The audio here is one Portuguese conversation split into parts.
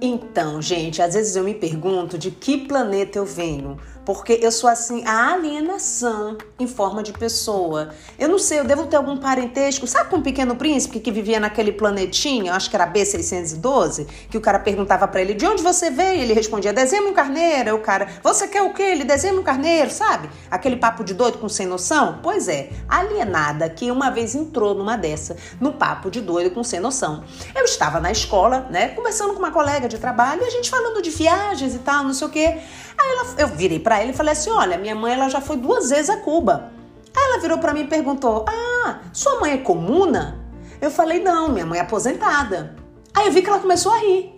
Então, gente, às vezes eu me pergunto de que planeta eu venho, porque eu sou assim a alienação em forma de pessoa. Eu não sei, eu devo ter algum parentesco, sabe com um pequeno príncipe que vivia naquele planetinha, acho que era B612, que o cara perguntava para ele de onde você veio, ele respondia desenho um carneiro, o cara, você quer o quê? Ele desenha um carneiro, sabe? Aquele papo de doido com sem noção? Pois é, alienada que uma vez entrou numa dessa, no papo de doido com sem noção. Eu estava na escola, né, conversando com uma colega de trabalho e a gente falando de viagens e tal, não sei o quê. Aí ela, eu virei para ele e falei assim: olha, minha mãe ela já foi duas vezes a Cuba. Aí ela virou para mim e perguntou: ah, sua mãe é comuna? Eu falei: não, minha mãe é aposentada. Aí eu vi que ela começou a rir.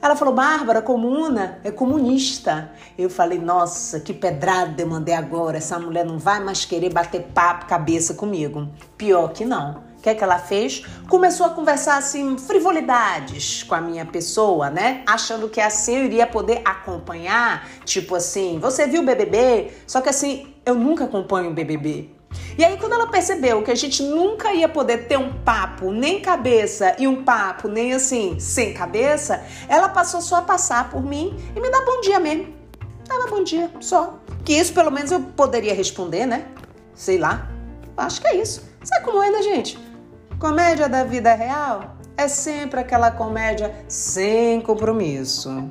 Ela falou, Bárbara, comuna é comunista. Eu falei, nossa, que pedrada eu mandei agora. Essa mulher não vai mais querer bater papo, cabeça comigo. Pior que não. O que é que ela fez? Começou a conversar assim, frivolidades com a minha pessoa, né? Achando que assim eu iria poder acompanhar. Tipo assim, você viu o BBB? Só que assim, eu nunca acompanho o BBB. E aí, quando ela percebeu que a gente nunca ia poder ter um papo nem cabeça e um papo nem assim, sem cabeça, ela passou só a passar por mim e me dar bom dia mesmo. Dava bom dia, só. Que isso pelo menos eu poderia responder, né? Sei lá. Acho que é isso. Sabe como é, né, gente? Comédia da vida real é sempre aquela comédia sem compromisso.